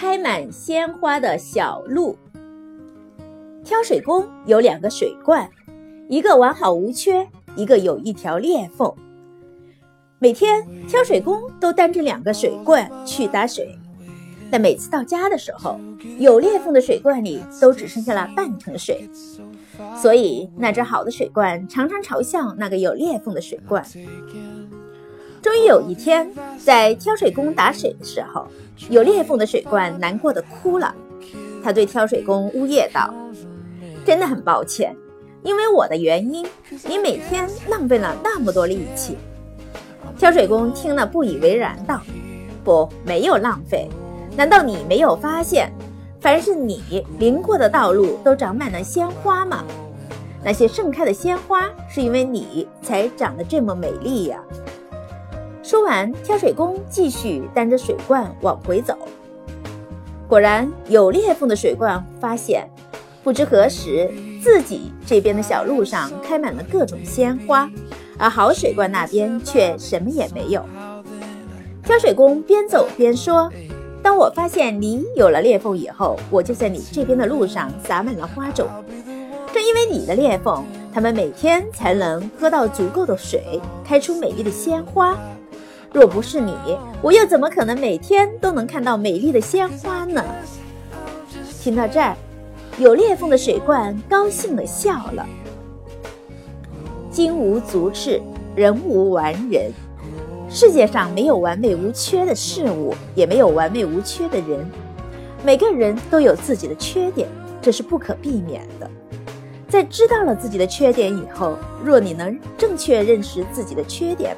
开满鲜花的小路。挑水工有两个水罐，一个完好无缺，一个有一条裂缝。每天，挑水工都担着两个水罐去打水，但每次到家的时候，有裂缝的水罐里都只剩下了半桶水。所以，那只好的水罐常常嘲笑那个有裂缝的水罐。终于有一天，在挑水工打水的时候，有裂缝的水罐难过的哭了。他对挑水工呜咽道：“真的很抱歉，因为我的原因，你每天浪费了那么多力气。”挑水工听了不以为然道：“不，没有浪费。难道你没有发现，凡是你淋过的道路都长满了鲜花吗？那些盛开的鲜花，是因为你才长得这么美丽呀。”说完，挑水工继续担着水罐往回走。果然，有裂缝的水罐发现，不知何时自己这边的小路上开满了各种鲜花，而好水罐那边却什么也没有。挑水工边走边说：“当我发现你有了裂缝以后，我就在你这边的路上撒满了花种。正因为你的裂缝，它们每天才能喝到足够的水，开出美丽的鲜花。”若不是你，我又怎么可能每天都能看到美丽的鲜花呢？听到这儿，有裂缝的水罐高兴地笑了。金无足赤，人无完人。世界上没有完美无缺的事物，也没有完美无缺的人。每个人都有自己的缺点，这是不可避免的。在知道了自己的缺点以后，若你能正确认识自己的缺点，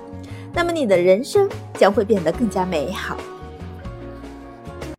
那么你的人生将会变得更加美好。